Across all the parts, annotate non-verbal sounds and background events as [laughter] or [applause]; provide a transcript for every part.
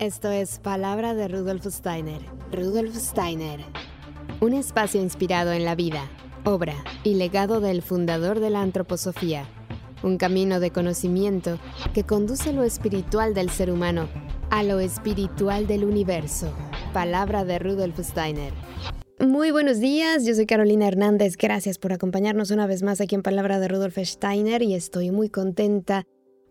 Esto es Palabra de Rudolf Steiner. Rudolf Steiner. Un espacio inspirado en la vida, obra y legado del fundador de la antroposofía. Un camino de conocimiento que conduce lo espiritual del ser humano a lo espiritual del universo. Palabra de Rudolf Steiner. Muy buenos días, yo soy Carolina Hernández, gracias por acompañarnos una vez más aquí en Palabra de Rudolf Steiner y estoy muy contenta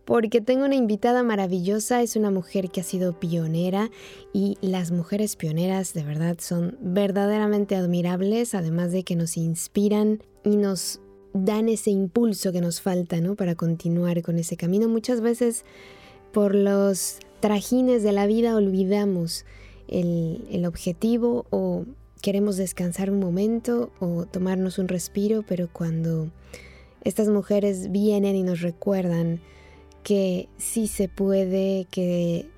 porque tengo una invitada maravillosa, es una mujer que ha sido pionera y las mujeres pioneras de verdad son verdaderamente admirables, además de que nos inspiran y nos dan ese impulso que nos falta ¿no? para continuar con ese camino. Muchas veces por los trajines de la vida olvidamos el, el objetivo o queremos descansar un momento o tomarnos un respiro, pero cuando estas mujeres vienen y nos recuerdan, que sí se puede, que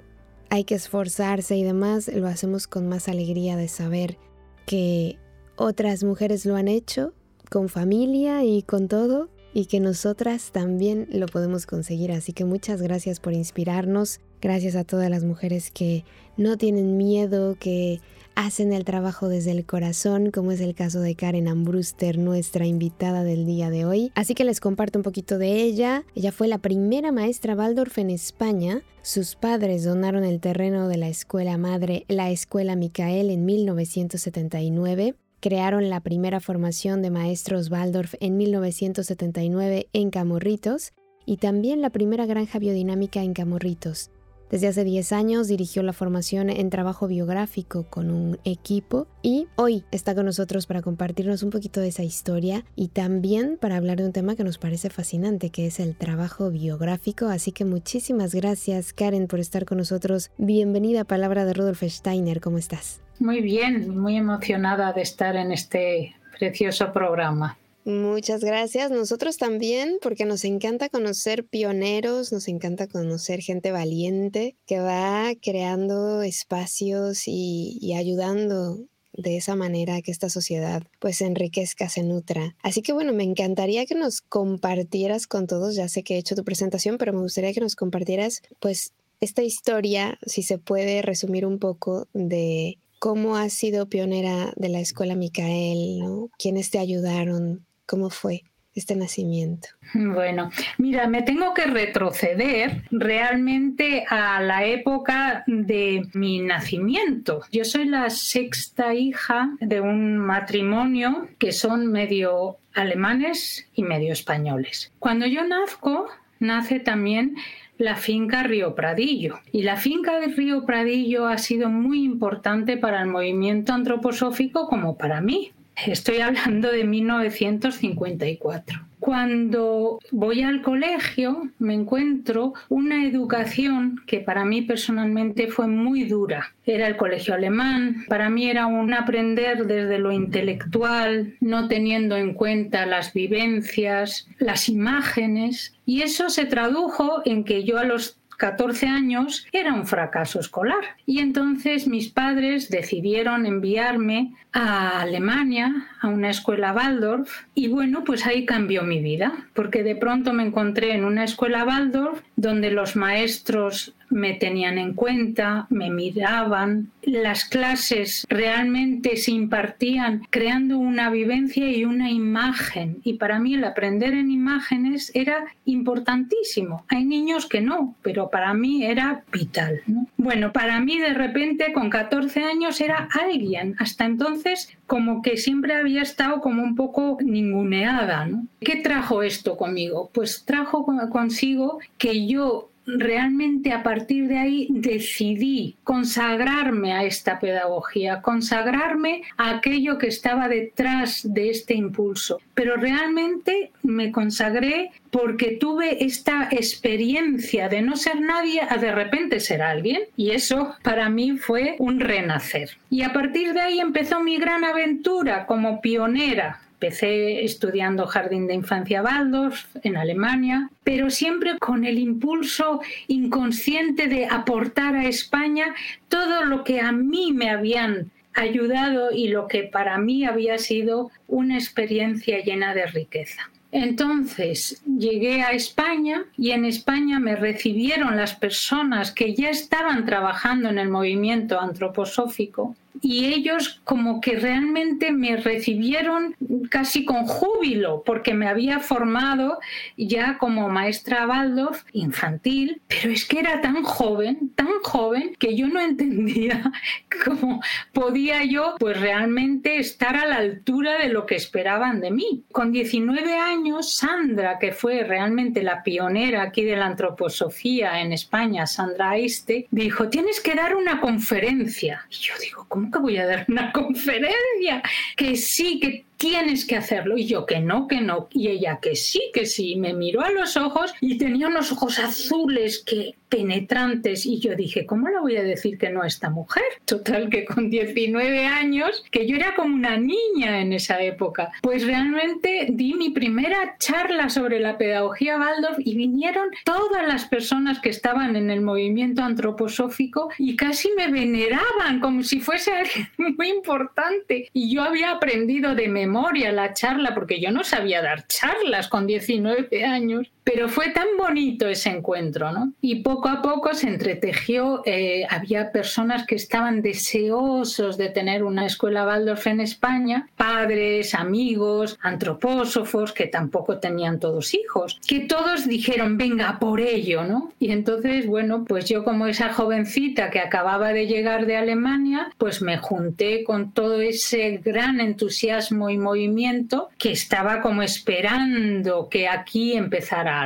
hay que esforzarse y demás, lo hacemos con más alegría de saber que otras mujeres lo han hecho con familia y con todo y que nosotras también lo podemos conseguir. Así que muchas gracias por inspirarnos. Gracias a todas las mujeres que no tienen miedo, que hacen el trabajo desde el corazón, como es el caso de Karen Ambruster, nuestra invitada del día de hoy. Así que les comparto un poquito de ella. Ella fue la primera maestra Waldorf en España. Sus padres donaron el terreno de la escuela madre, la escuela Micael, en 1979. Crearon la primera formación de maestros Waldorf en 1979 en Camorritos y también la primera granja biodinámica en Camorritos. Desde hace 10 años dirigió la formación en trabajo biográfico con un equipo y hoy está con nosotros para compartirnos un poquito de esa historia y también para hablar de un tema que nos parece fascinante, que es el trabajo biográfico. Así que muchísimas gracias Karen por estar con nosotros. Bienvenida a Palabra de Rudolf Steiner, ¿cómo estás? Muy bien, muy emocionada de estar en este precioso programa. Muchas gracias. Nosotros también, porque nos encanta conocer pioneros, nos encanta conocer gente valiente que va creando espacios y, ayudando de esa manera que esta sociedad pues se enriquezca, se nutra. Así que bueno, me encantaría que nos compartieras con todos, ya sé que he hecho tu presentación, pero me gustaría que nos compartieras pues esta historia, si se puede resumir un poco de cómo has sido pionera de la escuela Micael, ¿no? ¿Quiénes te ayudaron? ¿Cómo fue? este nacimiento? [laughs] Bueno, mira, me tengo que retroceder realmente a la época de mi nacimiento. Yo soy la sexta hija de un matrimonio que son medio alemanes y medio españoles. Cuando yo nazco, nace también la finca Río Pradillo. Y la finca de Río Pradillo ha sido muy importante para el movimiento antroposófico como para mí. Estoy hablando de 1954. Cuando voy al colegio me encuentro una educación que para mí personalmente fue muy dura. Era el colegio alemán, para mí era un aprender desde lo intelectual, no teniendo en cuenta las vivencias, las imágenes, y eso se tradujo en que yo a los 14 años era un fracaso escolar. Y entonces mis padres decidieron enviarme a Alemania, a una escuela Waldorf, y bueno, pues ahí cambió mi vida, porque de pronto me encontré en una escuela Waldorf donde los maestros me tenían en cuenta, me miraban, las clases realmente se impartían creando una vivencia y una imagen. Y para mí el aprender en imágenes era importantísimo. Hay niños que no, pero para mí era vital. Bueno, para mí de repente con 14 años era alguien. Hasta entonces como que siempre había estado como un poco ninguneada. ¿Qué trajo esto conmigo? Pues trajo consigo que yo realmente a partir de ahí decidí consagrarme a esta pedagogía, consagrarme a aquello que estaba detrás de este impulso. Pero realmente me consagré porque tuve esta experiencia de no ser nadie a de repente ser alguien y eso para mí fue un renacer. Y a partir de ahí empezó mi gran aventura como pionera Empecé estudiando jardín de infancia Waldorf en Alemania, pero siempre con el impulso inconsciente de aportar a España todo lo que a mí me habían ayudado y lo que para mí había sido una experiencia llena de riqueza. Entonces llegué a España y en España me recibieron las personas que ya estaban trabajando en el movimiento antroposófico y ellos como que realmente me recibieron casi con júbilo porque me había formado ya como maestra Waldorf infantil, pero es que era tan joven, tan joven que yo no [laughs] entendía cómo podía yo pues realmente estar a la altura de lo que esperaban de mí. Con 19 años, Sandra, que fue realmente la pionera aquí de la antroposofía en España, Sandra Aiste, dijo, tienes que dar una conferencia. Y yo digo, ¿cómo que voy a dar una [laughs] conferencia? Que sí, que tienes que hacerlo. Y yo que no, que no. Y ella que sí, que sí. Me miró a los ojos y tenía unos ojos azules que penetrantes. Y yo dije, ¿cómo le voy a decir que no a esta mujer? Total, que con 19 años, que yo era como una niña en esa época, pues realmente di mi primera charla sobre la pedagogía Waldorf y vinieron todas las personas que estaban en el movimiento antroposófico y casi me veneraban como si fuese alguien [laughs] muy importante. Y yo había aprendido de memoria memoria la charla, porque yo no sabía dar charlas con 19 años, pero fue tan bonito ese encuentro, ¿no? Y poco a poco se entretejió, eh, había personas que estaban deseosos de tener una escuela Waldorf en España, padres, amigos, antropósofos, que tampoco tenían todos hijos, que todos dijeron, venga, por ello, ¿no? Y entonces, bueno, pues yo como esa jovencita que acababa de llegar de Alemania, pues me junté con todo ese gran entusiasmo y movimiento que estaba como esperando que aquí empezara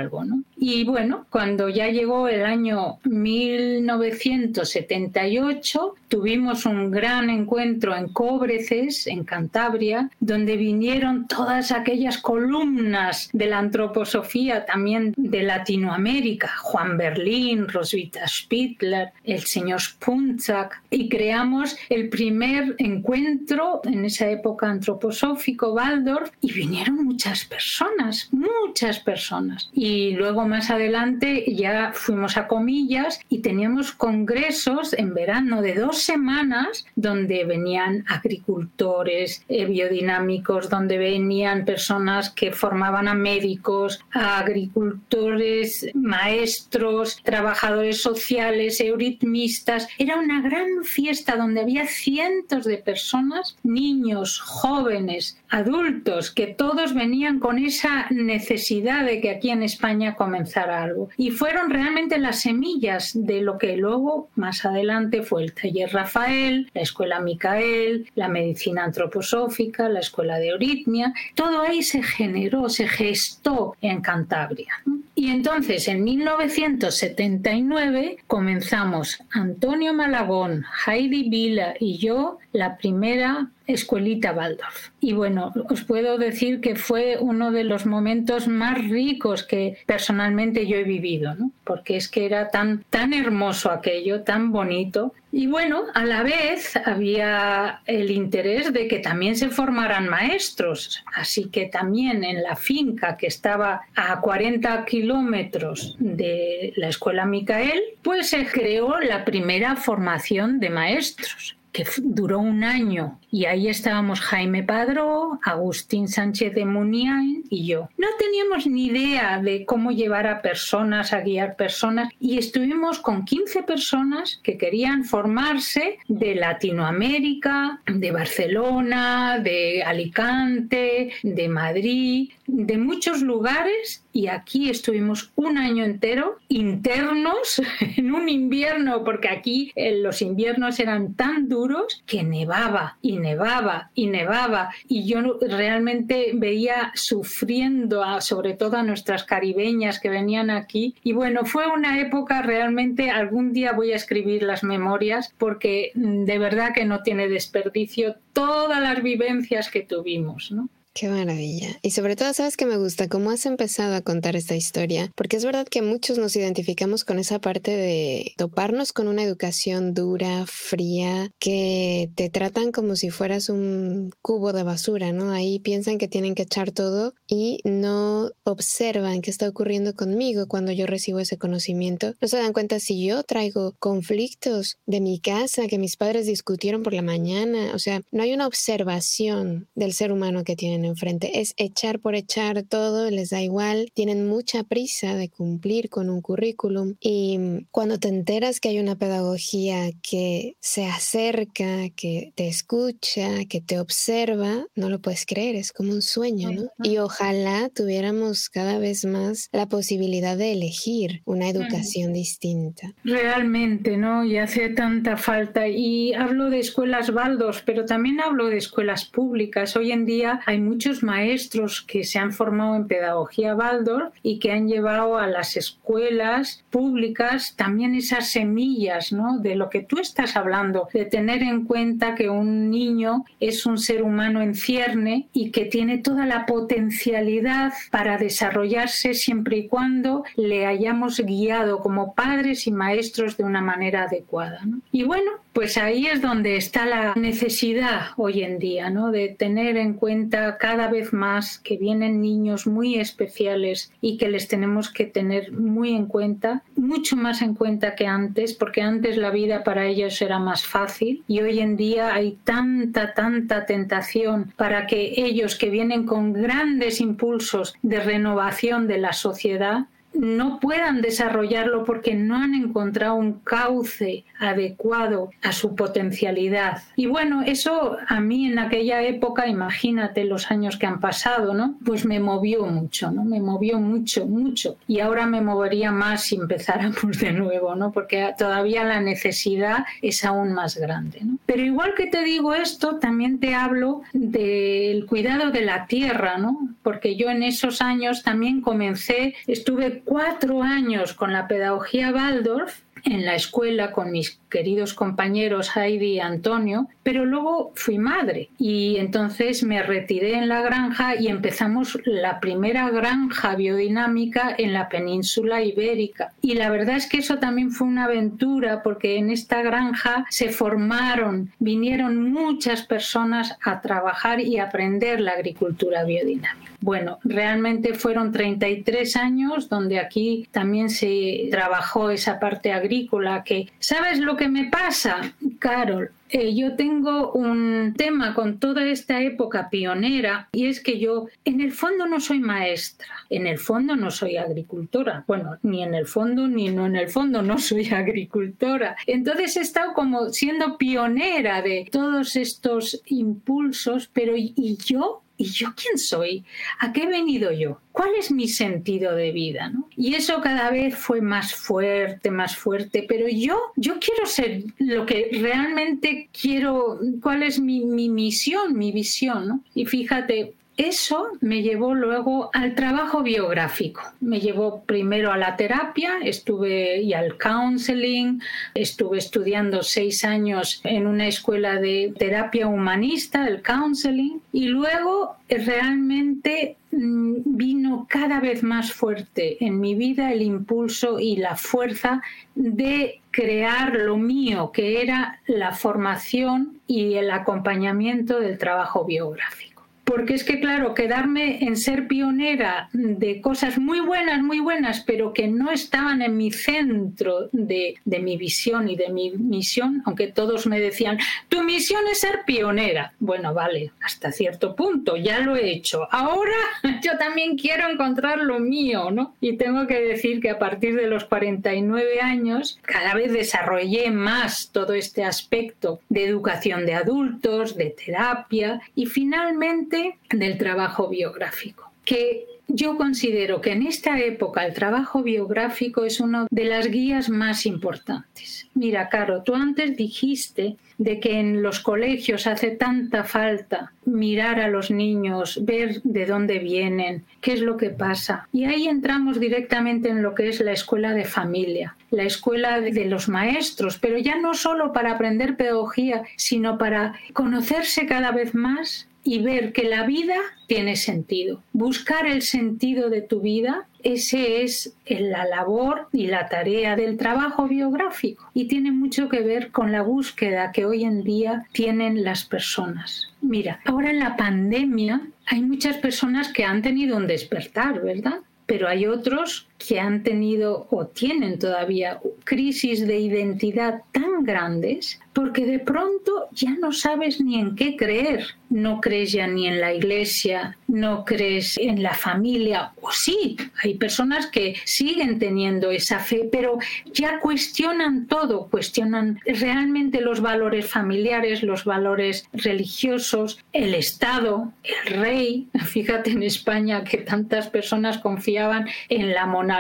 Y bueno, cuando ya llegó el año 1978, tuvimos un gran encuentro en Cóbreces, en Cantabria, donde vinieron todas aquellas columnas de la antroposofía también de Latinoamérica, Juan Berlín, Roswitha Spittler, el señor Spunzak, y creamos el primer encuentro en esa época antroposófico Waldorf y vinieron muchas personas, muchas personas. Y luego más adelante ya fuimos a comillas y teníamos congresos en verano de dos semanas donde venían agricultores eh, biodinámicos, donde venían personas que formaban a médicos, a agricultores, maestros, trabajadores sociales, euritmistas. Era una gran fiesta donde había cientos de personas, niños, jóvenes, adultos, que todos venían con esa necesidad de que aquí en España comenzara algo. Y fueron realmente las semillas de lo que luego, más adelante, fue el taller Rafael, la escuela Micael, la medicina antroposófica, la escuela de euritmia. Todo ahí se generó, se gestó en Cantabria. Y entonces, en 1979, comenzamos Antonio Malagón, Heidi Vila y yo la primera escuelita Waldorf. Y bueno, os puedo decir que fue uno de los momentos más ricos que personalmente yo he vivido, porque es que era tan, tan hermoso aquello, tan bonito. Y bueno, a la vez había el interés de que también se formaran maestros, así que también en la finca que estaba a 40 kilómetros de la escuela Micael, pues se creó la primera formación de maestros que duró un año. Y ahí estábamos Jaime Padró, Agustín Sánchez de Muniain y yo. No teníamos ni idea de cómo llevar a personas, a guiar personas. Y estuvimos con 15 personas que querían formarse de Latinoamérica, de Barcelona, de Alicante, de Madrid, de muchos lugares. Y aquí estuvimos un año entero internos [laughs] en un invierno porque aquí eh, los inviernos eran tan duros que nevaba y nevaba y nevaba y yo realmente veía sufriendo a, sobre todo a nuestras caribeñas que venían aquí y bueno fue una época realmente algún día voy a escribir las memorias porque mm, de verdad que no tiene desperdicio todas las vivencias que tuvimos ¿no? Qué maravilla. Y sobre todo, sabes que me gusta cómo has empezado a contar esta historia, porque es verdad que muchos nos identificamos con esa parte de toparnos con una educación dura, fría, que te tratan como si fueras un cubo de basura, ¿no? Ahí piensan que tienen que echar todo y no observan qué está ocurriendo conmigo cuando yo recibo ese conocimiento. No se dan cuenta si yo traigo conflictos de mi casa que mis padres discutieron por la mañana, o sea, no hay una observación del ser humano que tienen enfrente. Es echar por echar todo, les da igual, tienen mucha prisa de cumplir con un currículum y cuando te enteras que hay una pedagogía que se acerca, que te escucha, que te observa, no lo puedes creer, es como un sueño, ¿no? Y ojalá tuviéramos cada vez más la posibilidad de elegir una educación distinta. Realmente, ¿no? Y hace tanta falta. Y hablo de escuelas baldos, pero también hablo de escuelas públicas. Hoy en día hay muchos maestros que se han formado en pedagogía Waldorf y que han llevado a las escuelas públicas también esas semillas, ¿no? De lo que tú estás hablando, de tener en cuenta que un niño es un ser humano en cierne y que tiene toda la potencialidad para desarrollarse siempre y cuando le hayamos guiado como padres y maestros de una manera adecuada. Y bueno, pues ahí es donde está la necesidad hoy en día, ¿no? De tener en cuenta cada vez más que vienen niños muy especiales y que les tenemos que tener muy en cuenta, mucho más en cuenta que antes, porque antes la vida para ellos era más fácil y hoy en día hay tanta, tanta tentación para que ellos que vienen con grandes impulsos de renovación de la sociedad no puedan desarrollarlo porque no han encontrado un cauce adecuado a su potencialidad. Y bueno, eso a mí en aquella época, imagínate los años que han pasado, ¿no? Pues me movió mucho, ¿no? Me movió mucho, mucho. Y ahora me movería más si empezáramos [laughs] de nuevo, ¿no? Porque todavía la necesidad es aún más grande, ¿no? Pero igual que te digo esto, también te hablo del cuidado de la tierra, ¿no? Porque yo en esos años también comencé, estuve cuatro años con la pedagogía Waldorf en la escuela con mis queridos compañeros Heidi y Antonio, pero luego fui madre y entonces me retiré en la granja y empezamos la primera granja biodinámica en la península ibérica. Y la verdad es que eso también fue una aventura porque en esta granja se formaron, vinieron muchas personas a trabajar y aprender la agricultura biodinámica. Bueno, realmente fueron 33 años donde aquí también se trabajó esa parte agrícola que, ¿sabes lo que me pasa, Carol? Eh, yo tengo un tema con toda esta época pionera y es que yo en el fondo no soy maestra, en el fondo no soy agricultora, bueno, ni en el fondo ni no en el fondo no soy agricultora. Entonces he estado como siendo pionera de todos estos impulsos, pero ¿y yo? ¿Y yo quién soy? ¿A qué he venido yo? ¿Cuál es mi sentido de vida? Y eso cada vez fue más fuerte, más fuerte, pero yo, yo quiero ser lo que realmente quiero, cuál es mi, mi misión, mi visión. Y fíjate, eso me llevó luego al trabajo biográfico. Me llevó primero a la terapia, estuve y al counseling, estuve estudiando seis años en una escuela de terapia humanista, el counseling, y luego realmente mm, vino cada vez más fuerte en mi vida el impulso y la fuerza de crear lo mío, que era la formación y el acompañamiento del trabajo biográfico porque es que, claro, quedarme en ser pionera de cosas muy buenas, muy buenas, pero que no estaban en mi centro de, mi visión y de mi misión, aunque todos me decían, tu misión es ser pionera. Bueno, vale, hasta cierto punto, ya lo he hecho. Ahora [laughs] yo también quiero encontrar lo mío, ¿no? Y tengo que decir que a partir de los 49 años, cada vez desarrollé más todo este aspecto de educación de adultos, de terapia y finalmente del trabajo biográfico, que yo considero que en esta época el trabajo biográfico es una de las guías más importantes. Mira, Caro, tú antes dijiste de que en los colegios hace tanta falta mirar a los niños, ver de dónde vienen, qué es lo que pasa. Y ahí entramos directamente en lo que es la escuela de familia, la escuela de los maestros, pero ya no solo para aprender pedagogía, sino para conocerse cada vez más y ver que la vida tiene sentido. Buscar el sentido de tu vida, ese es la labor y la tarea del trabajo biográfico y tiene mucho que ver con la búsqueda que hoy en día tienen las personas. Mira, ahora en la pandemia hay muchas personas que han tenido un despertar, ¿verdad? Pero hay otros que han tenido o tienen todavía crisis de identidad tan grandes porque de pronto ya no sabes ni en qué creer. No crees ya ni en la iglesia, no crees en la familia, o sí, hay personas que siguen teniendo esa fe, pero ya cuestionan todo, cuestionan realmente los valores familiares, los valores religiosos, el Estado, el rey. [laughs] Fíjate en España que tantas personas confiaban en la monarquía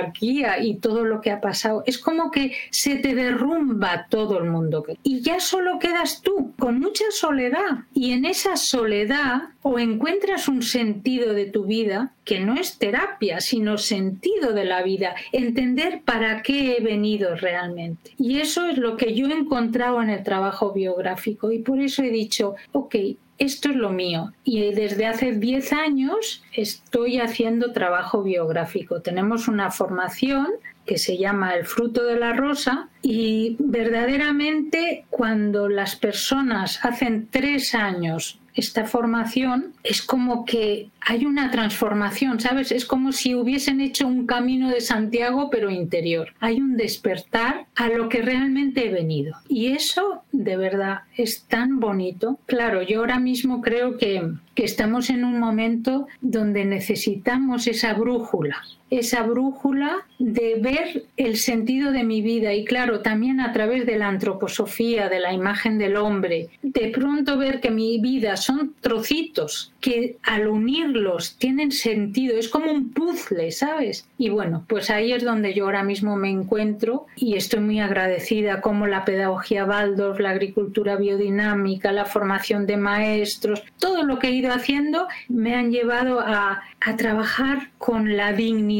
y todo lo que ha pasado. Es como que se te derrumba todo el mundo. Y ya solo quedas tú, con mucha soledad. Y en esa soledad o encuentras un sentido de tu vida, que no es terapia, sino sentido de la vida, entender para qué he venido realmente. Y eso es lo que yo he encontrado en el trabajo biográfico. Y por eso he dicho, ok, esto es lo mío. Y desde hace 10 años estoy haciendo trabajo biográfico. Tenemos una formación que se llama El fruto de la rosa y verdaderamente cuando las personas hacen tres años esta formación es como que hay una transformación, ¿sabes? Es como si hubiesen hecho un camino de Santiago pero interior. Hay un despertar a lo que realmente he venido. Y eso de verdad es tan bonito. Claro, yo ahora mismo creo que, que estamos en un momento donde necesitamos esa brújula, esa brújula de ver el sentido de mi vida y claro, también a través de la antroposofía, de la imagen del hombre, de pronto ver que mi vida son trocitos que al unirlos tienen sentido, es como un puzzle, ¿sabes? Y bueno, pues ahí es donde yo ahora mismo me encuentro y estoy muy agradecida como la pedagogía Waldorf, la agricultura biodinámica, la formación de maestros, todo lo que he ido haciendo me han llevado a, a trabajar con la dignidad,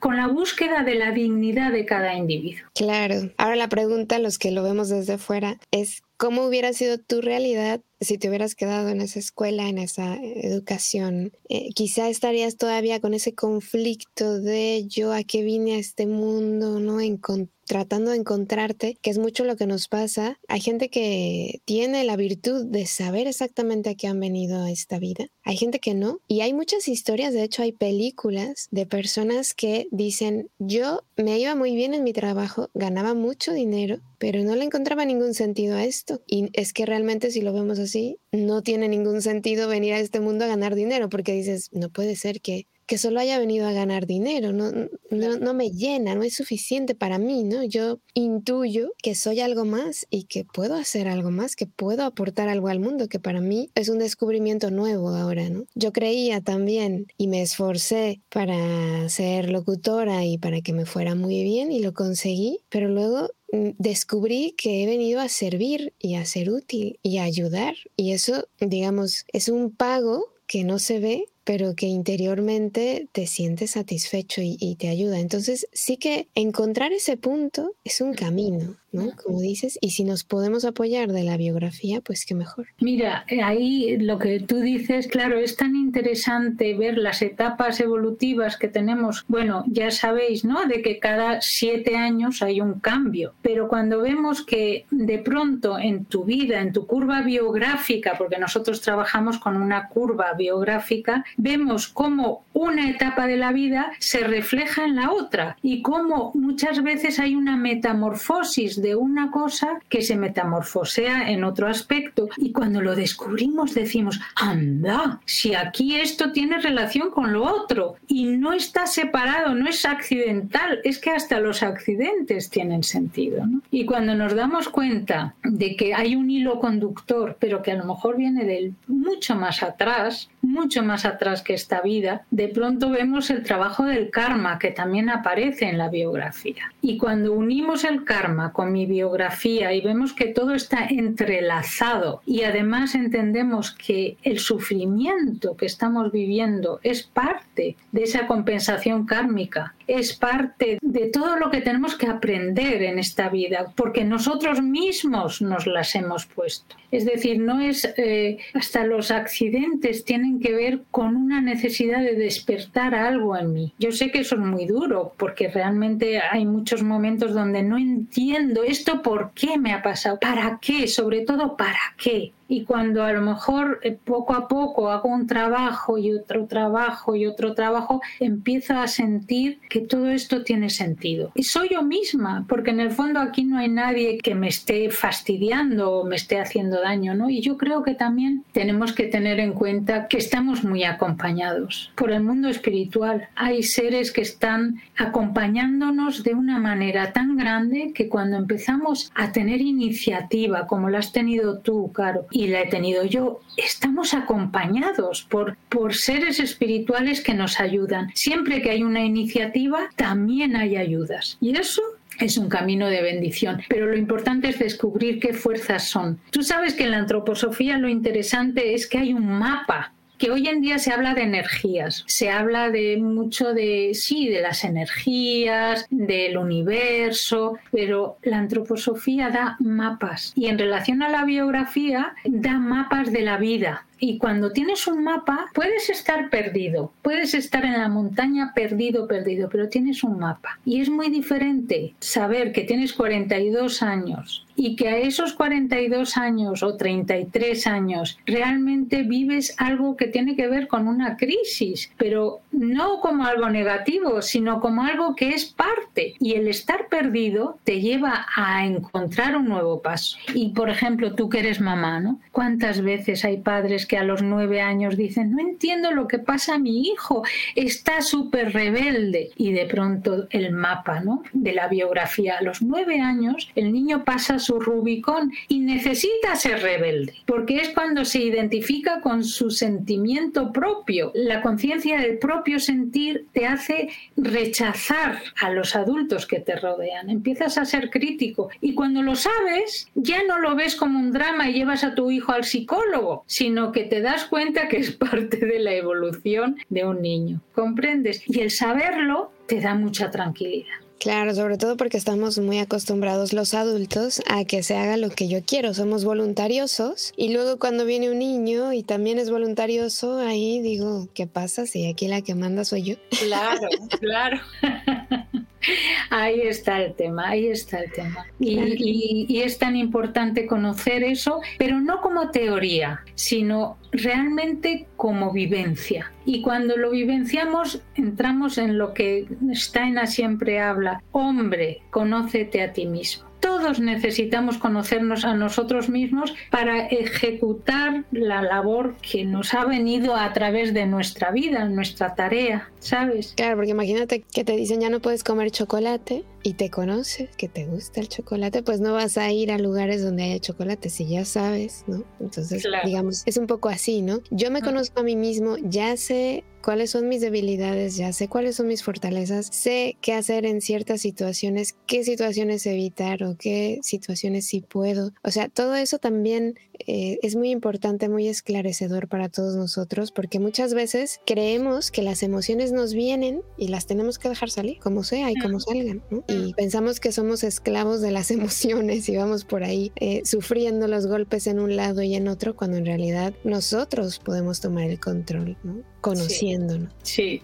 con la búsqueda de la dignidad de cada individuo. Claro. Ahora la pregunta, los que lo vemos desde fuera, es ¿cómo hubiera sido tu realidad si te hubieras quedado en esa escuela, en esa educación, eh, quizá estarías todavía con ese conflicto de yo a qué vine a este mundo, ¿no? tratando de encontrarte, que es mucho lo que nos pasa. Hay gente que tiene la virtud de saber exactamente a qué han venido a esta vida. Hay gente que no. Y hay muchas historias, de hecho hay películas de personas que dicen, yo me iba muy bien en mi trabajo, ganaba mucho dinero, pero no le encontraba ningún sentido a esto. Y es que realmente si lo vemos así, no tiene ningún sentido venir a este mundo a ganar dinero, porque dices, no puede ser que, que solo haya venido a ganar dinero, no, no, no, me llena, no es suficiente para mí, ¿no? Yo intuyo que soy algo más y que puedo hacer algo más, que puedo aportar algo al mundo, que para mí es un descubrimiento nuevo ahora, ¿no? Yo creía también y me esforcé para ser locutora y para que me fuera muy bien y lo conseguí, pero luego Mm, descubrí que he venido a servir y a ser útil y a ayudar. Y eso, digamos, es un pago que no se ve, pero que interiormente te sientes satisfecho y, te ayuda. Entonces, sí que encontrar ese punto es un camino, ¿no? Como dices, y si nos podemos apoyar de la biografía, pues qué mejor. Mira, eh, ahí lo que tú dices, claro, es tan interesante ver las etapas evolutivas que tenemos. Bueno, ya sabéis, ¿no? De que cada siete años hay un cambio, pero cuando vemos que de pronto en tu vida, en tu curva biográfica, porque nosotros trabajamos con una curva biográfica, vemos cómo una etapa de la vida se refleja en la otra y cómo muchas veces hay una metamorfosis de una cosa que se metamorfosea en otro aspecto y cuando lo descubrimos decimos, anda, si aquí esto tiene relación con lo otro y no está separado, no es accidental, es que hasta los accidentes tienen sentido. Y cuando nos damos cuenta de que hay un hilo conductor, pero que a lo mejor viene del mucho más atrás, mucho más atrás que esta vida, de pronto vemos el trabajo del karma que también aparece en la biografía. Y cuando unimos el karma con mi biografía y vemos que todo está entrelazado y además entendemos que el sufrimiento que estamos viviendo es parte de esa compensación kármica, es parte de todo lo que tenemos que aprender en esta vida, porque nosotros mismos nos las hemos puesto. Es decir, no es eh, hasta los accidentes tienen que ver con una necesidad de despertar algo en mí. Yo sé que eso es muy duro porque realmente hay muchos momentos donde no entiendo esto por qué me ha pasado, para qué, sobre todo para qué. Y cuando a lo mejor eh, poco a poco hago un trabajo y otro trabajo y otro trabajo, empiezo a sentir que todo esto tiene sentido. Y soy yo misma, porque en el fondo aquí no hay nadie que me esté fastidiando o me esté haciendo daño, ¿no? Y yo creo que también tenemos que tener en cuenta que estamos muy acompañados por el mundo espiritual. Hay seres que están acompañándonos de una manera tan grande que cuando empezamos a tener iniciativa, como la has tenido tú, Caro, y la he tenido yo, estamos acompañados por, por seres espirituales que nos ayudan. Siempre que hay una iniciativa, también hay ayudas. Y eso es un camino de bendición, pero lo importante es descubrir qué fuerzas son. Tú sabes que en la antroposofía lo interesante es que hay un mapa que hoy en día se habla de energías, se habla de mucho de, sí, de las energías, del universo, pero la antroposofía da mapas y en relación a la biografía da mapas de la vida, y cuando tienes un mapa, puedes estar perdido, puedes estar en la montaña perdido, perdido, pero tienes un mapa. Y es muy diferente saber que tienes 42 años y que a esos 42 años o 33 años realmente vives algo que tiene que ver con una crisis, pero no como algo negativo, sino como algo que es parte. Y el estar perdido te lleva a encontrar un nuevo paso. Y por ejemplo, tú que eres mamá, ¿no? ¿Cuántas veces hay padres que a los nueve años dicen, no entiendo lo que pasa a mi hijo, está súper rebelde? Y de pronto el mapa, ¿no? De la biografía. A los nueve años el niño pasa su Rubicón y necesita ser rebelde, porque es cuando se identifica con su sentimiento propio. La conciencia del propio sentir te hace rechazar a los adultos que te rodean. Empiezas a ser crítico y cuando lo sabes, ya no lo ves como un drama y llevas a tu hijo al psicólogo, sino que te das cuenta que es parte de la evolución de un niño. ¿Comprendes? Y el saberlo te da mucha tranquilidad. Claro, sobre todo porque estamos muy acostumbrados los adultos a que se haga lo que yo quiero, somos voluntariosos y luego cuando viene un niño y también es voluntarioso, ahí digo, ¿qué pasa si aquí la que manda soy yo? Claro, claro. [laughs] Ahí está el tema, ahí está el tema. Y, y, es tan importante conocer eso, pero no como teoría, sino realmente como vivencia. Y cuando lo vivenciamos, entramos en lo que Steiner siempre habla, hombre, conócete a ti mismo todos necesitamos conocernos a nosotros mismos para ejecutar la labor que nos ha venido a través de nuestra vida, nuestra tarea, ¿sabes? Claro, porque imagínate que te dicen ya no puedes comer chocolate y te conoces, que te gusta el chocolate, pues no vas a ir a lugares donde haya chocolate si ya sabes, ¿no? Entonces, digamos, es un poco así, ¿no? Yo me conozco a mí mismo, ya sé cuáles son mis debilidades, ya sé cuáles son mis fortalezas, sé qué hacer en ciertas situaciones, qué situaciones evitar o qué situaciones sí puedo. O sea, todo eso también eh, es muy importante, muy esclarecedor para todos nosotros, porque muchas veces creemos que las emociones nos vienen y las tenemos que dejar salir, como sea y como salgan, Y pensamos que somos esclavos de las [laughs] emociones y vamos por ahí eh, sufriendo los golpes en un lado y en otro, cuando en realidad nosotros podemos tomar el control, ¿no? conociéndonos. Sí,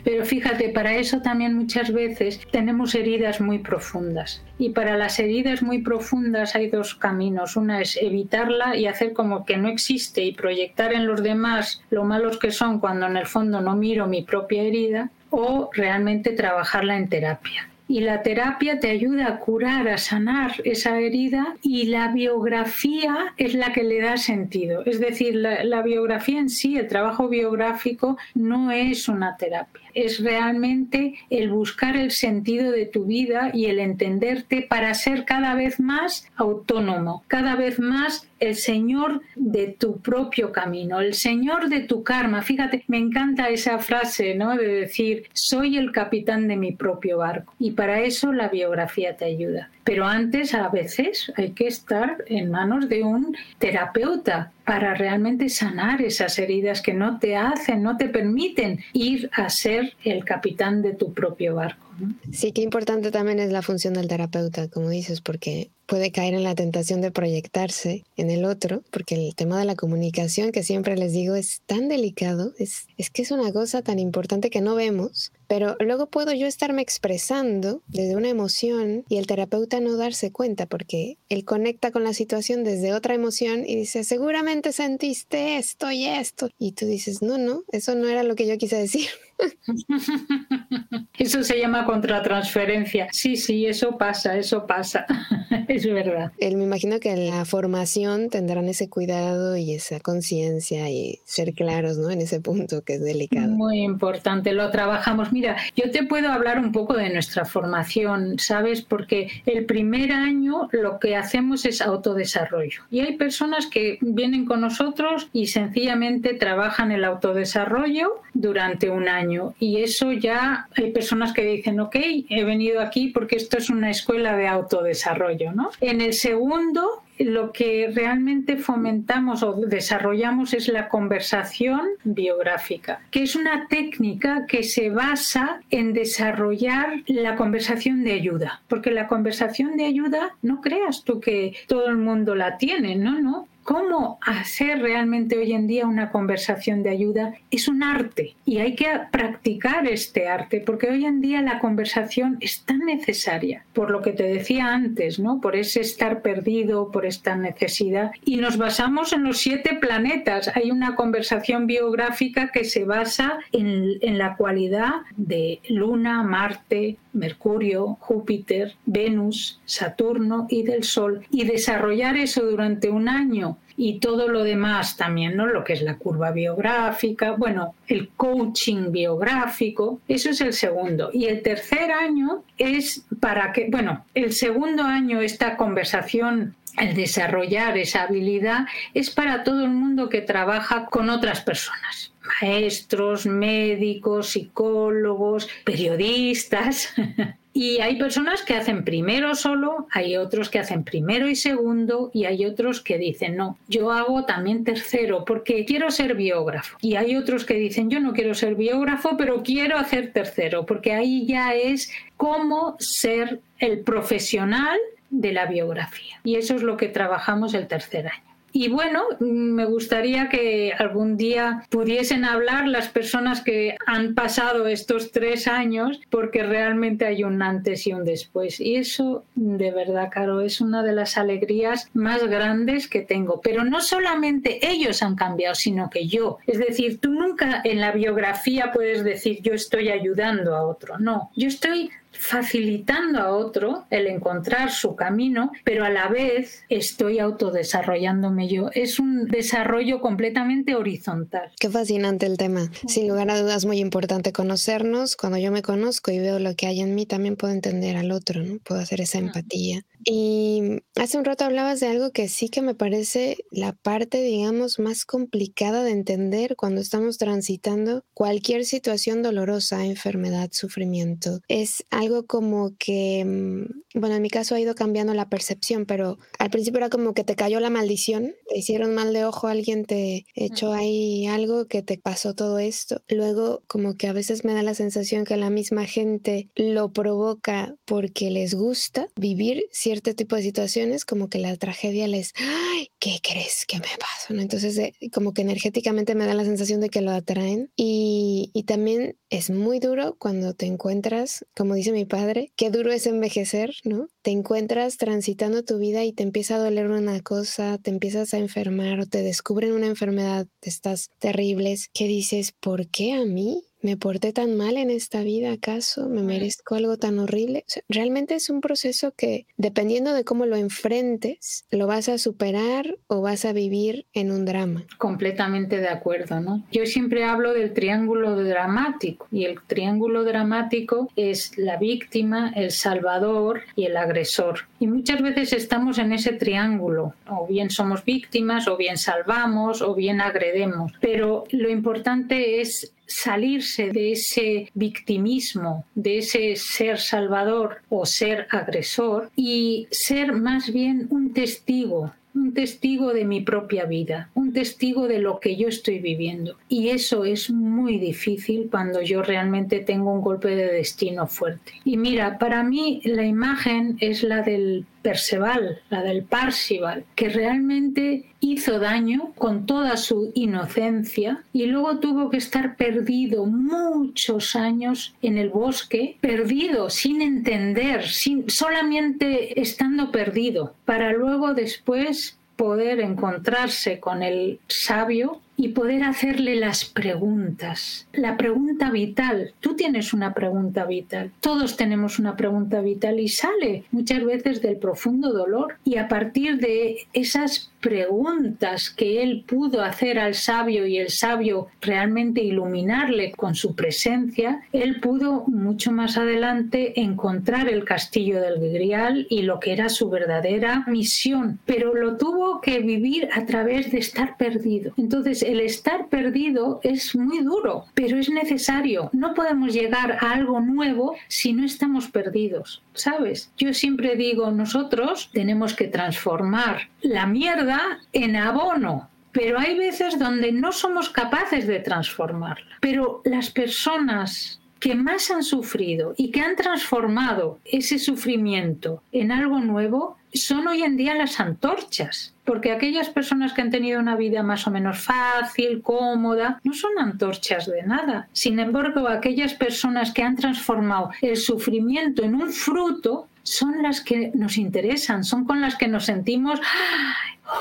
pero fíjate, para eso también muchas veces tenemos heridas muy profundas. Y para las heridas muy profundas hay dos caminos. Una es evitarla y hacer como que no existe y proyectar en los demás lo malos que son cuando en el fondo no miro mi propia herida o realmente trabajarla en terapia y la terapia te ayuda a curar, a sanar esa herida y la biografía es la que le da sentido. Es decir, la, biografía en sí, el trabajo biográfico, no es una terapia. Es realmente el buscar el sentido de tu vida y el entenderte para ser cada vez más autónomo, cada vez más el señor de tu propio camino, el señor de tu karma. Fíjate, me encanta esa frase, ¿no? De decir, soy el capitán de mi propio barco. Para eso la biografía te ayuda. Pero antes, a veces, hay que estar en manos de un terapeuta para realmente sanar esas heridas que no te hacen, no te permiten ir a ser el capitán de tu propio barco. Sí, qué importante también es la función del terapeuta, como dices, porque puede caer en la tentación de proyectarse en el otro, porque el tema de la comunicación, que siempre les digo, es tan delicado, es, es que es una cosa tan importante que no vemos, pero luego puedo yo estarme expresando desde una emoción y el terapeuta no darse cuenta, porque él conecta con la situación desde otra emoción y dice, seguramente sentiste esto y esto. Y tú dices, no, no, eso no era lo que yo quise decir. [laughs] [laughs] Eso se llama contratransferencia. Sí, sí, eso pasa, eso pasa. [laughs] es verdad. me imagino que en la formación tendrán ese cuidado y esa conciencia y ser claros ¿no? en ese punto que es delicado. Muy importante, lo trabajamos. Mira, yo te puedo hablar un poco de nuestra formación, ¿sabes? Porque el primer año lo que hacemos es autodesarrollo. Y hay personas que vienen con nosotros y sencillamente trabajan el autodesarrollo durante un año y eso ya hay personas que dicen, ok, he venido aquí porque esto es una escuela de autodesarrollo. ¿no? En el segundo, lo que realmente fomentamos o desarrollamos es la conversación biográfica, que es una técnica que se basa en desarrollar la conversación de ayuda, porque la conversación de ayuda no creas tú que todo el mundo la tiene, no, no, cómo hacer realmente hoy en día una conversación de ayuda es un arte y hay que practicar este arte porque hoy en día la conversación es tan necesaria por lo que te decía antes, ¿no? Por ese estar perdido, por esta necesidad y nos basamos en los siete planetas. Hay una conversación biográfica que se basa en, en la cualidad de Luna, Marte, Mercurio, Júpiter, Venus, Saturno y del Sol y desarrollar eso durante un año y todo lo demás también, ¿no? Lo que es la curva biográfica, bueno, el coaching biográfico, eso es el segundo. Y el tercer año es para que, bueno, el segundo año esta conversación el desarrollar esa habilidad es para todo el mundo que trabaja con otras personas maestros, médicos, psicólogos, periodistas. [laughs] Y hay personas que hacen primero solo, hay otros que hacen primero y segundo, y hay otros que dicen, no, yo hago también tercero porque quiero ser biógrafo. Y hay otros que dicen, yo no quiero ser biógrafo, pero quiero hacer tercero, porque ahí ya es cómo ser el profesional de la biografía. Y eso es lo que trabajamos el tercer año. Y bueno, me gustaría que algún día pudiesen hablar las personas que han pasado estos tres años, porque realmente hay un antes y un después. Y eso, de verdad, Caro, es una de las alegrías más grandes que tengo. Pero no solamente ellos han cambiado, sino que yo. Es decir, tú nunca en la biografía puedes decir yo estoy ayudando a otro. No, yo estoy facilitando a otro el encontrar su camino, pero a la vez estoy autodesarrollándome yo. Es un desarrollo completamente horizontal. Qué fascinante el tema. Sin lugar a dudas, muy importante conocernos. Cuando yo me conozco y veo lo que hay en mí, también puedo entender al otro, ¿no? Puedo hacer esa empatía. Y hace un rato hablabas de algo que sí que me parece la parte, digamos, más complicada de entender cuando estamos transitando cualquier situación dolorosa, enfermedad, sufrimiento. Es algo como que, mm, bueno, en mi caso ha ido cambiando la percepción, pero al principio era como que te cayó la maldición, te hicieron mal de ojo, alguien te echó ahí algo que te pasó todo esto. Luego como que a veces me da la sensación que la misma gente lo provoca porque les gusta vivir cierto tipo de situaciones, como que la tragedia les, ¡ay! ¿Qué crees que me pasó? ¿no? Entonces eh, como que energéticamente me da la sensación de que lo atraen y, y también es muy duro cuando te encuentras, como dice mi padre, qué duro es envejecer, ¿no? Te encuentras transitando tu vida y te empieza a doler una cosa, te empiezas a enfermar o te descubren una enfermedad, estás terribles, ¿Qué dices, ¿por qué a mí? ¿Me porté tan mal en esta vida acaso? ¿Me merezco algo tan horrible? realmente es un proceso que, dependiendo de cómo lo enfrentes, lo vas a superar o vas a vivir en un drama. Completamente de acuerdo, ¿no? Yo siempre hablo del triángulo dramático y el triángulo dramático es la víctima, el salvador y el agresor. Y muchas veces estamos en ese triángulo, o bien somos víctimas, o bien salvamos, o bien agredemos. Pero lo importante es salirse de ese victimismo, de ese ser salvador o ser agresor y ser más bien un testigo un testigo de mi propia vida, un testigo de lo que yo estoy viviendo. Y eso es muy difícil cuando yo realmente tengo un golpe de destino fuerte. Y mira, para mí la imagen es la del Perceval, la del Parsival, que realmente hizo daño con toda su inocencia y luego tuvo que estar perdido muchos años en el bosque, perdido, sin entender, sin, solamente estando perdido, para luego después poder encontrarse con el sabio y poder hacerle las preguntas. La pregunta vital. Tú tienes una pregunta vital. Todos tenemos una pregunta vital y sale muchas veces del profundo dolor. Y a partir de esas preguntas que él pudo hacer al sabio y el sabio realmente iluminarle con su presencia, él pudo mucho más adelante encontrar el castillo del Grial y lo que era su verdadera misión. Pero lo tuvo que vivir a través de estar perdido. Entonces, el estar perdido es muy duro, pero es necesario. No podemos llegar a algo nuevo si no estamos perdidos, ¿sabes? Yo siempre digo, nosotros tenemos que transformar la mierda en abono. Pero hay veces donde no somos capaces de transformarla. Pero las personas que más han sufrido y que han transformado ese sufrimiento en algo nuevo son hoy en día las antorchas, porque aquellas personas que han tenido una vida más o menos fácil, cómoda, no son antorchas de nada. Sin embargo, aquellas personas que han transformado el sufrimiento en un fruto son las que nos interesan, son con las que nos sentimos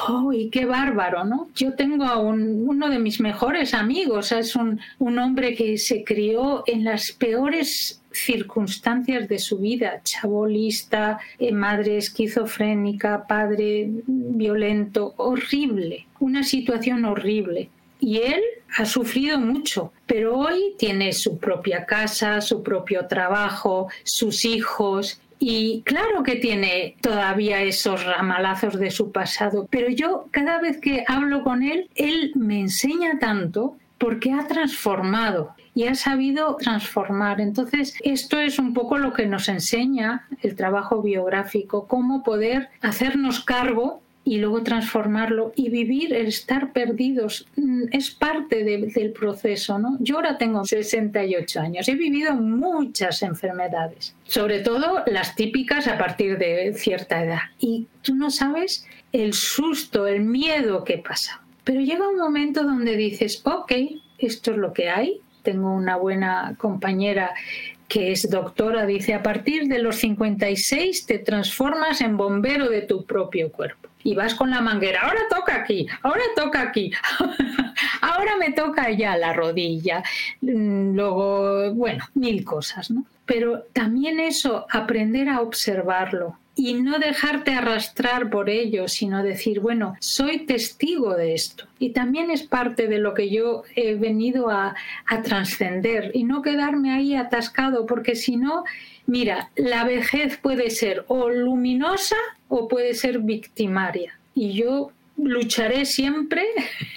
¡Uy, qué bárbaro! ¿no? Yo tengo a uno de mis mejores amigos, es un, un hombre que se crió en las peores circunstancias de su vida, chabolista, eh, madre esquizofrénica, padre violento, horrible, una situación horrible. Y él ha sufrido mucho, pero hoy tiene su propia casa, su propio trabajo, sus hijos, y claro que tiene todavía esos ramalazos de su pasado, pero yo cada vez que hablo con él, él me enseña tanto porque ha transformado y ha sabido transformar. Entonces, esto es un poco lo que nos enseña el trabajo biográfico, cómo poder hacernos cargo y luego transformarlo y vivir el estar perdidos mm, es parte del proceso. ¿no? Yo ahora tengo 68 años, he vivido muchas enfermedades, sobre todo las típicas a partir de cierta edad. Y tú no sabes el susto, el miedo que pasa. Pero llega un momento donde dices, ok, esto es lo que hay. Tengo una buena compañera que es doctora, dice, a partir de los 56 te transformas en bombero de tu propio cuerpo y vas con la manguera, ahora toca aquí, ahora toca aquí, [laughs] ahora me toca ya la rodilla, mm, luego, bueno, mil cosas, ¿no? Pero también eso, aprender a observarlo, y no dejarte arrastrar por ello, sino decir, bueno, soy testigo de esto. Y también es parte de lo que yo he venido a, a trascender y no quedarme ahí atascado, porque si no, Mira, la vejez puede ser o luminosa o puede ser victimaria. Y yo lucharé siempre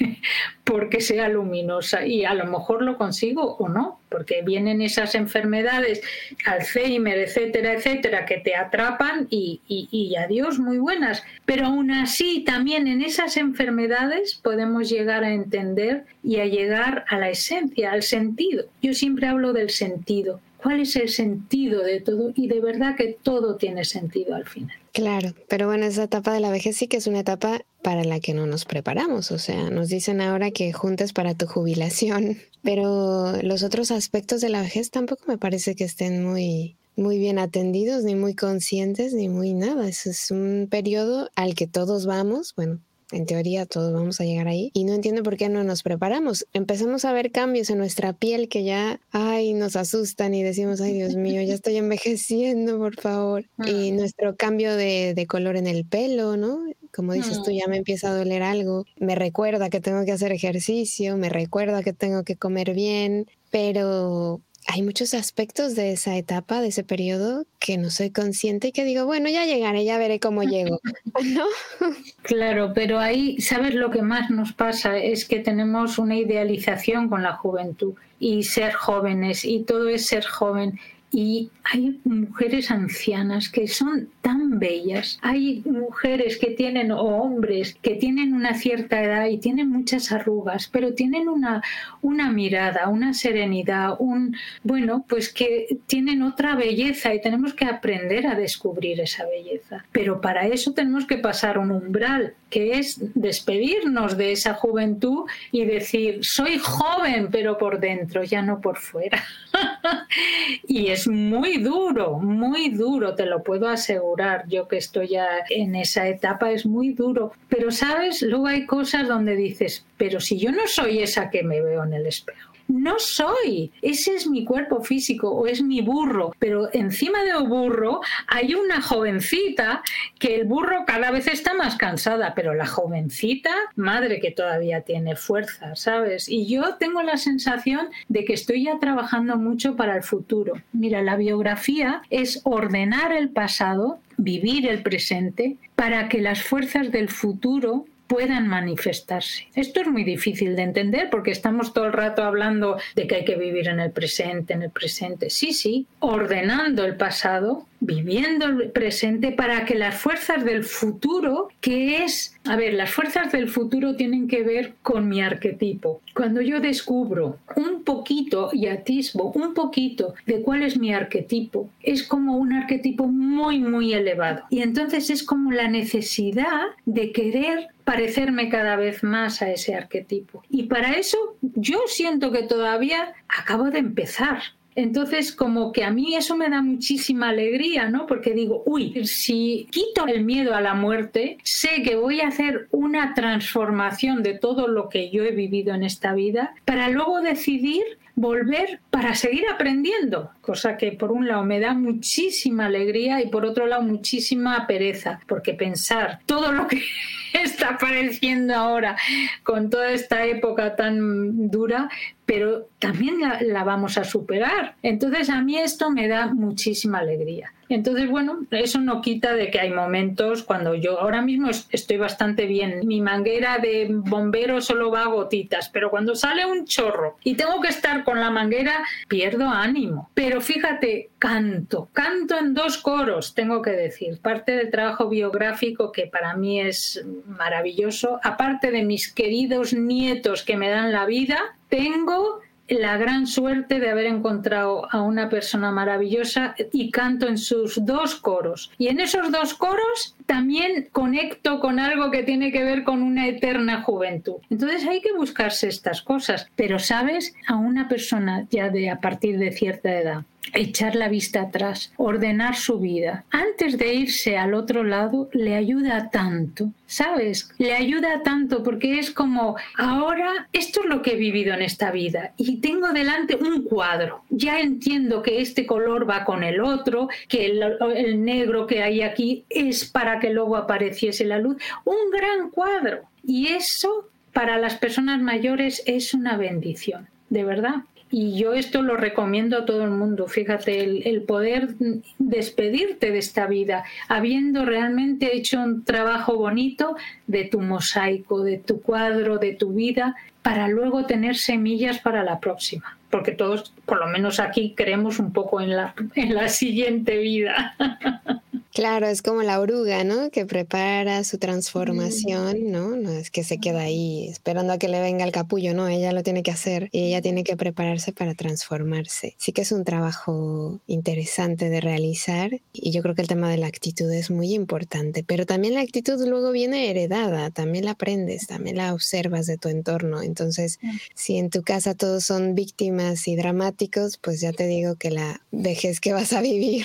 [laughs] porque sea luminosa y a lo mejor lo consigo o no, porque vienen esas enfermedades, Alzheimer, etcétera, etcétera, que te atrapan y, y, adiós, muy buenas. Pero aún así, también en esas enfermedades podemos llegar a entender y a llegar a la esencia, al sentido. Yo siempre hablo del sentido cuál es el sentido de todo y de verdad que todo tiene sentido al final. Claro, pero bueno, esa etapa de la vejez sí que es una etapa para la que no nos preparamos, o sea, nos dicen ahora que juntes para tu jubilación, [laughs] pero los otros aspectos de la vejez tampoco me parece que estén muy muy bien atendidos, ni muy conscientes, ni muy nada. es un periodo al que todos vamos, bueno, en teoría todos vamos a llegar ahí y no entiendo por qué no nos preparamos. Empezamos a ver cambios en nuestra piel que ya, ay, nos asustan y decimos, ay, Dios mío, ya estoy [laughs] envejeciendo, por favor. Y nuestro cambio de, de color en el pelo, ¿no? Como dices tú, ya me empieza a doler algo. Me recuerda que tengo que hacer ejercicio, me recuerda que tengo que comer bien, pero hay muchos aspectos de esa etapa, de ese periodo, que no soy consciente y que digo, bueno, ya llegaré, ya veré cómo llego, [laughs] ¿no? Claro, pero ahí, ¿sabes lo que más nos pasa? Es que tenemos una idealización con la juventud y ser jóvenes y todo es ser joven y hay mujeres ancianas que son tan bellas. Hay mujeres que tienen, o hombres, que tienen una cierta edad y tienen muchas arrugas, pero tienen una, una mirada, una serenidad, un, bueno, pues que tienen otra belleza y tenemos que aprender a descubrir esa belleza. Pero para eso tenemos que pasar un umbral, que es despedirnos de esa juventud y decir, soy joven, pero por dentro, ya no por fuera. [laughs] y es muy duro, muy duro, te lo puedo asegurar. Yo que estoy ya en esa etapa es muy duro. Pero sabes, luego hay cosas donde dices, pero si yo no soy esa que me veo en el espejo no soy. Ese es mi cuerpo físico o es mi burro. Pero encima del burro hay una jovencita que el burro cada vez está más cansada, pero la jovencita, madre que todavía tiene fuerza, ¿sabes? Y yo tengo la sensación de que estoy ya trabajando mucho para el futuro. Mira, la biografía es ordenar el pasado, vivir el presente, para que las fuerzas del futuro puedan manifestarse. Esto es muy difícil de entender porque estamos todo el rato hablando de que hay que vivir en el presente, en el presente. Sí, sí, ordenando el pasado, viviendo el presente para que las fuerzas del futuro, que es, a ver, las fuerzas del futuro tienen que ver con mi arquetipo. Cuando yo descubro un poquito y atisbo un poquito de cuál es mi arquetipo, es como un arquetipo muy, muy elevado. Y entonces es como la necesidad de querer parecerme cada vez más a ese arquetipo. Y para eso yo siento que todavía acabo de empezar. Entonces, como que a mí eso me da muchísima alegría, ¿no? Porque digo, uy, si quito el miedo a la muerte, sé que voy a hacer una transformación de todo lo que yo he vivido en esta vida para luego decidir volver para seguir aprendiendo, cosa que por un lado me da muchísima alegría y por otro lado muchísima pereza, porque pensar todo lo que [laughs] está apareciendo ahora con toda esta época tan dura, pero también la, vamos a superar. Entonces a mí esto me da muchísima alegría. Entonces, bueno, eso no quita de que hay momentos cuando yo ahora mismo estoy bastante bien. Mi manguera de bombero solo va a gotitas, pero cuando sale un chorro y tengo que estar con la manguera, pierdo ánimo. Pero fíjate, canto, canto en dos coros, tengo que decir. Parte del trabajo biográfico que para mí es maravilloso, aparte de mis queridos nietos que me dan la vida, tengo la gran suerte de haber encontrado a una persona maravillosa y canto en sus dos coros. Y en esos dos coros también conecto con algo que tiene que ver con una eterna juventud. Entonces hay que buscarse estas cosas. Pero, ¿sabes? A una persona ya de a partir de cierta edad echar la vista atrás, ordenar su vida. Antes de irse al otro lado, le ayuda tanto, ¿sabes? Le ayuda tanto porque es como, ahora esto es lo que he vivido en esta vida y tengo delante un cuadro. Ya entiendo que este color va con el otro, que el, negro que hay aquí es para que luego apareciese la luz. Un gran cuadro. Y eso para las personas mayores es una bendición, de verdad. Y yo esto lo recomiendo a todo el mundo. Fíjate, el, poder despedirte de esta vida, habiendo realmente hecho un trabajo bonito de tu mosaico, de tu cuadro, de tu vida, para luego tener semillas para la próxima. Porque todos, por lo menos aquí, creemos un poco en la, en la siguiente vida. [laughs] Claro, es como la oruga, ¿no? Que prepara su transformación, ¿no? No es que se queda ahí esperando a que le venga el capullo, no, ella lo tiene que hacer y ella tiene que prepararse para transformarse. Sí que es un trabajo interesante de realizar y yo creo que el tema de la actitud es muy importante, pero también la actitud luego viene heredada, también la aprendes, también la observas de tu entorno. Entonces, si en tu casa todos son víctimas y dramáticos, pues ya te digo que la vejez que vas a vivir.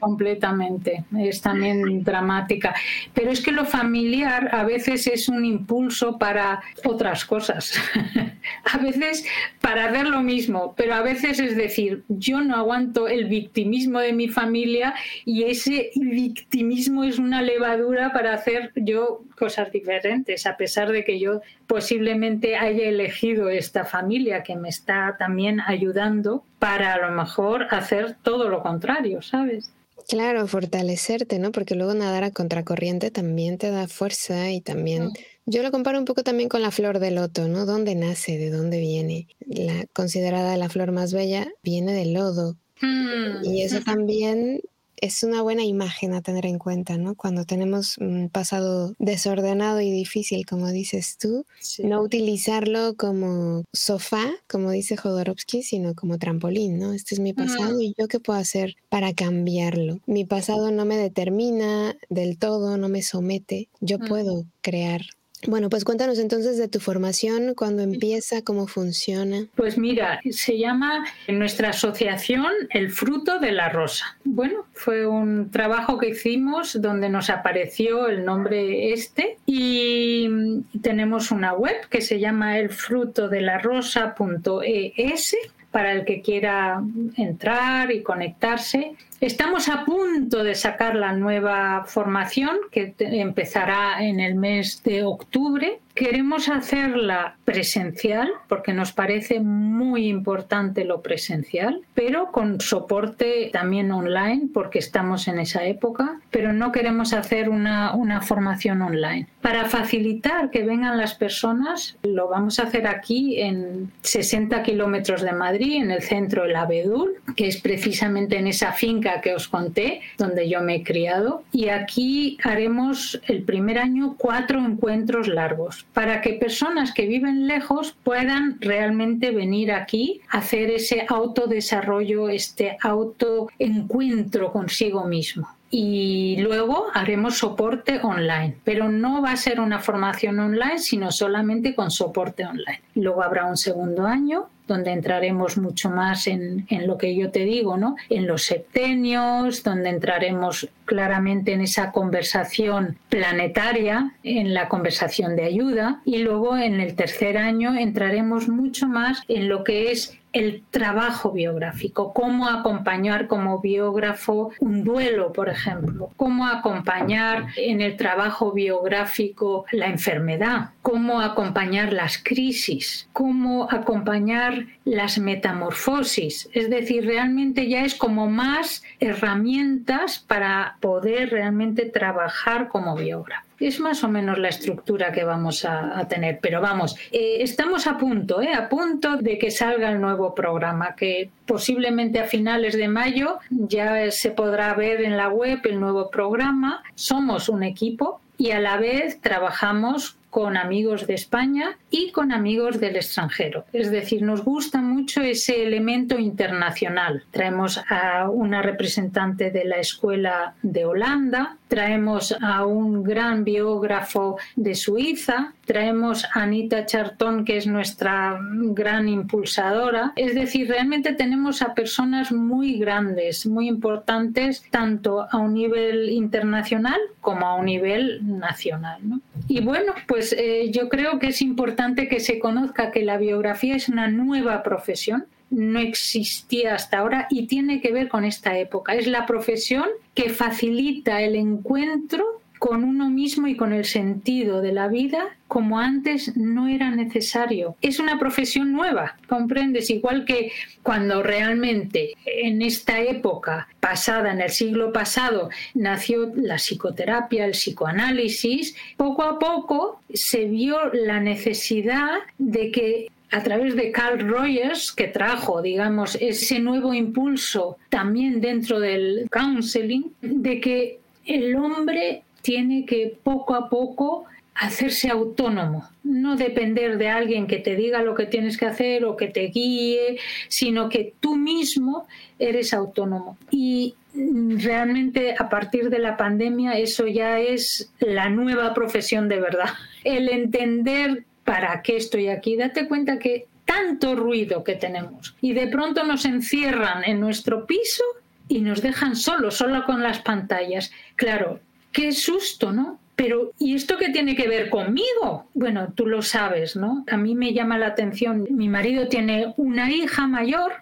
Completamente, es también dramática. Pero es que lo familiar a veces es un impulso para otras cosas. [laughs] a veces para hacer lo mismo, pero a veces es decir, yo no aguanto el victimismo de mi familia y ese victimismo es una levadura para hacer yo cosas diferentes, a pesar de que yo posiblemente haya elegido esta familia que me está también ayudando para a lo mejor hacer todo lo contrario, ¿sabes? Claro, fortalecerte, ¿no? Porque luego nadar a contracorriente también te da fuerza y también... Yo lo comparo un poco también con la flor de loto, ¿no? ¿Dónde nace? ¿De dónde viene? La considerada la flor más bella viene del lodo. Mm. Y eso también es una buena imagen a tener en cuenta, ¿no? Cuando tenemos un pasado desordenado y difícil, como dices tú, no utilizarlo como sofá, como dice Jodorowsky, sino como trampolín, ¿no? Este es mi pasado y yo qué puedo hacer para cambiarlo. Mi pasado no me determina del todo, no me somete. Yo puedo crear Bueno, pues cuéntanos entonces de tu formación, cuándo empieza, cómo funciona. Pues mira, se llama en nuestra asociación El fruto de la rosa. Bueno, fue un trabajo que hicimos donde nos apareció el nombre este y tenemos una web que se llama elfrutodelarosa.es para el que quiera entrar y conectarse. Estamos a punto de sacar la nueva formación que empezará en el mes de octubre Queremos hacerla presencial porque nos parece muy importante lo presencial, pero con soporte también online porque estamos en esa época, pero no queremos hacer una, una formación online. Para facilitar que vengan las personas, lo vamos a hacer aquí en 60 kilómetros de Madrid, en el centro del Abedul, que es precisamente en esa finca que os conté, donde yo me he criado. Y aquí haremos el primer año cuatro encuentros largos para que personas que viven lejos puedan realmente venir aquí hacer ese autodesarrollo, este autoencuentro consigo mismo y luego haremos soporte online, pero no va a ser una formación online, sino solamente con soporte online. Luego habrá un segundo año donde entraremos mucho más en, en, lo que yo te digo, ¿no? En los septenios, donde entraremos claramente en esa conversación planetaria, en la conversación de ayuda, y luego en el tercer año entraremos mucho más en lo que es el trabajo biográfico, cómo acompañar como biógrafo un duelo, por ejemplo, cómo acompañar en el trabajo biográfico la enfermedad, cómo acompañar las crisis, cómo acompañar las metamorfosis. Es decir, realmente ya es como más herramientas para poder realmente trabajar como biógrafo es más o menos la estructura que vamos a, tener. Pero vamos, eh, estamos a punto, eh, a punto de que salga el nuevo programa, que posiblemente a finales de mayo ya se podrá ver en la web el nuevo programa. Somos un equipo y a la vez trabajamos con amigos de España y con amigos del extranjero. Es decir, nos gusta mucho ese elemento internacional. Traemos a una representante de la Escuela de Holanda, traemos a un gran biógrafo de Suiza, traemos a Anita Chartón, que es nuestra gran impulsadora. Es decir, realmente tenemos a personas muy grandes, muy importantes, tanto a un nivel internacional como a un nivel nacional. Y bueno, pues eh, yo creo que es importante que se conozca que la biografía es una nueva profesión no existía hasta ahora y tiene que ver con esta época. Es la profesión que facilita el encuentro con uno mismo y con el sentido de la vida como antes no era necesario. Es una profesión nueva, comprendes, igual que cuando realmente en esta época pasada, en el siglo pasado, nació la psicoterapia, el psicoanálisis, poco a poco se vio la necesidad de que a través de Carl Rogers, que trajo, digamos, ese nuevo impulso también dentro del counseling, de que el hombre tiene que poco a poco hacerse autónomo, no depender de alguien que te diga lo que tienes que hacer o que te guíe, sino que tú mismo eres autónomo. Y realmente a partir de la pandemia eso ya es la nueva profesión de verdad. El entender ¿para qué estoy aquí? Date cuenta que tanto ruido que tenemos y de pronto nos encierran en nuestro piso y nos dejan solos, solo con las pantallas. Claro, qué susto, ¿no? Pero, ¿y esto qué tiene que ver conmigo? Bueno, tú lo sabes, ¿no? A mí me llama la atención, mi marido tiene una hija mayor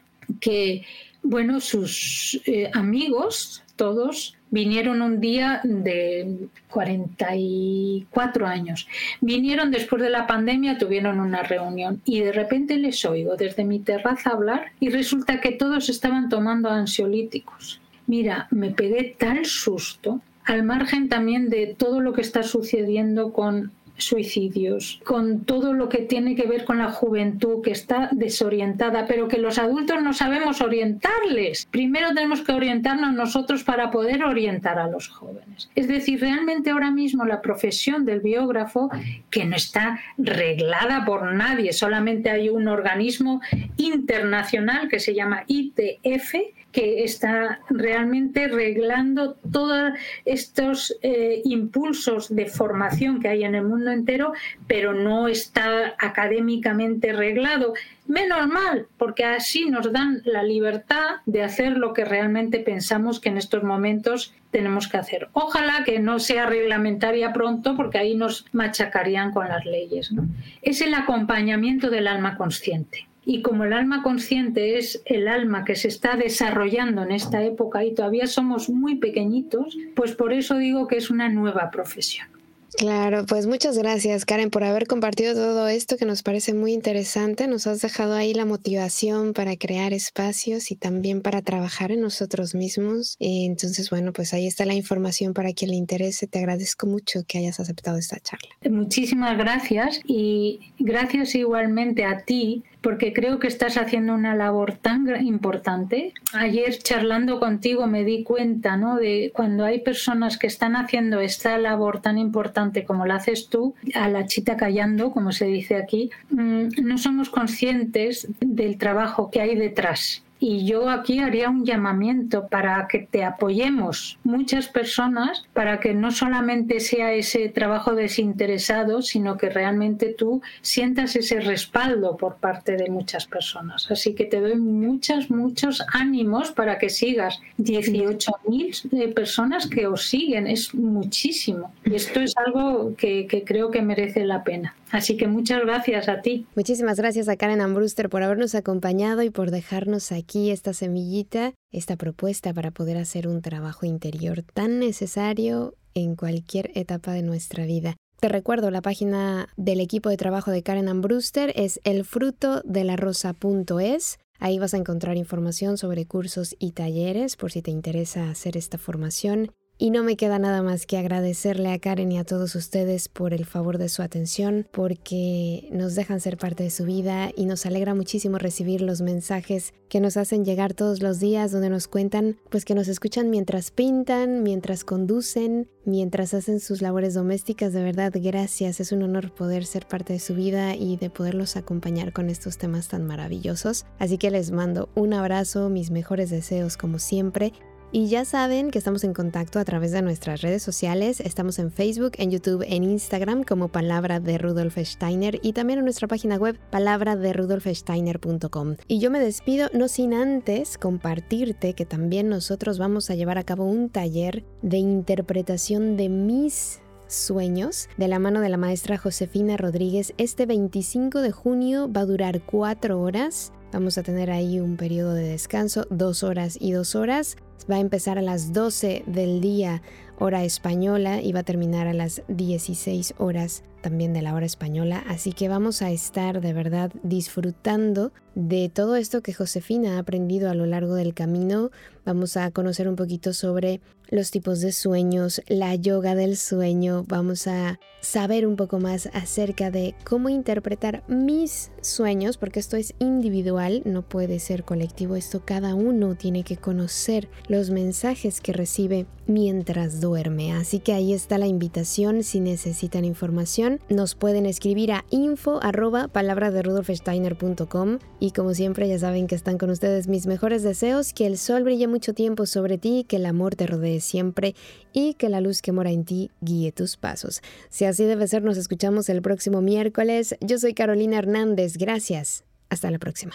que, bueno, sus eh, amigos, todos, vinieron un día de 44 años. Vinieron después de la pandemia, tuvieron una reunión y de repente les oigo desde mi terraza hablar y resulta que todos estaban tomando ansiolíticos. Mira, me pegué tal susto, al margen también de todo lo que está sucediendo con suicidios, con todo lo que tiene que ver con la juventud que está desorientada, pero que los adultos no sabemos orientarles. Primero tenemos que orientarnos nosotros para poder orientar a los jóvenes. Es decir, realmente ahora mismo la profesión del biógrafo, que no está reglada por nadie, solamente hay un organismo internacional que se llama ITF, que está realmente reglando todos estos eh, impulsos de formación que hay en el mundo entero, pero no está académicamente reglado. Menos mal, porque así nos dan la libertad de hacer lo que realmente pensamos que en estos momentos tenemos que hacer. Ojalá que no sea reglamentaria pronto, porque ahí nos machacarían con las leyes. Es el acompañamiento del alma consciente. Y como el alma consciente es el alma que se está desarrollando en esta época y todavía somos muy pequeñitos, pues por eso digo que es una nueva profesión. Claro, pues muchas gracias Karen por haber compartido todo esto que nos parece muy interesante. Nos has dejado ahí la motivación para crear espacios y también para trabajar en nosotros mismos. Entonces, bueno, pues ahí está la información para quien le interese. Te agradezco mucho que hayas aceptado esta charla. Muchísimas gracias y gracias igualmente a ti porque creo que estás haciendo una labor tan importante. Ayer charlando contigo me di cuenta ¿no? de cuando hay personas que están haciendo esta labor tan importante como la haces tú, a la chita callando, como se dice aquí, mm, no somos conscientes del trabajo que hay detrás. Y yo aquí haría un llamamiento para que te apoyemos muchas personas, para que no solamente sea ese trabajo desinteresado, sino que realmente tú sientas ese respaldo por parte de muchas personas. Así que te doy muchos, muchos ánimos para que sigas. 18.000 personas que os siguen, es muchísimo. Y esto es algo que, creo que merece la pena. Así que muchas gracias a ti. Muchísimas gracias a Karen Ambruster por habernos acompañado y por dejarnos aquí esta semillita, esta propuesta para poder hacer un trabajo interior tan necesario en cualquier etapa de nuestra vida. Te recuerdo, la página del equipo de trabajo de Karen Ambruster es elfrutodelarosa.es. Ahí vas a encontrar información sobre cursos y talleres por si te interesa hacer esta formación. Y no me queda nada más que agradecerle a Karen y a todos ustedes por el favor de su atención, porque nos dejan ser parte de su vida y nos alegra muchísimo recibir los mensajes que nos hacen llegar todos los días donde nos cuentan pues que nos escuchan mientras pintan, mientras conducen, mientras hacen sus labores domésticas. De verdad, gracias. Es un honor poder ser parte de su vida y de poderlos acompañar con estos temas tan maravillosos. Así que les mando un abrazo, mis mejores deseos como siempre y ya saben que estamos en contacto a través de nuestras redes sociales. Estamos en Facebook, en YouTube, en Instagram como Palabra de Rudolf Steiner y también en nuestra página web palabraderudolfsteiner.com. Y yo me despido no sin antes compartirte que también nosotros vamos a llevar a cabo un taller de interpretación de mis sueños de la mano de la maestra Josefina Rodríguez. Este 25 de junio va a durar cuatro horas. Vamos a tener ahí un periodo de descanso, dos horas y dos horas. Va a empezar a las 12 del día hora española y va a terminar a las 16 horas también de la hora española. Así que vamos a estar de verdad disfrutando de todo esto que Josefina ha aprendido a lo largo del camino. Vamos a conocer un poquito sobre los tipos de sueños, la yoga del sueño. Vamos a saber un poco más acerca de cómo interpretar mis sueños, porque esto es individual, no puede ser colectivo. Esto cada uno tiene que conocer los mensajes que recibe mientras duerme. Así que ahí está la invitación. Si necesitan información, nos pueden escribir a info arroba palabra de y como siempre ya saben que están con ustedes mis mejores deseos, que el sol brille mucho tiempo sobre ti, que el amor te rodee siempre y que la luz que mora en ti guíe tus pasos. Si así debe ser, nos escuchamos el próximo miércoles. Yo soy Carolina Hernández. Gracias. Hasta la próxima.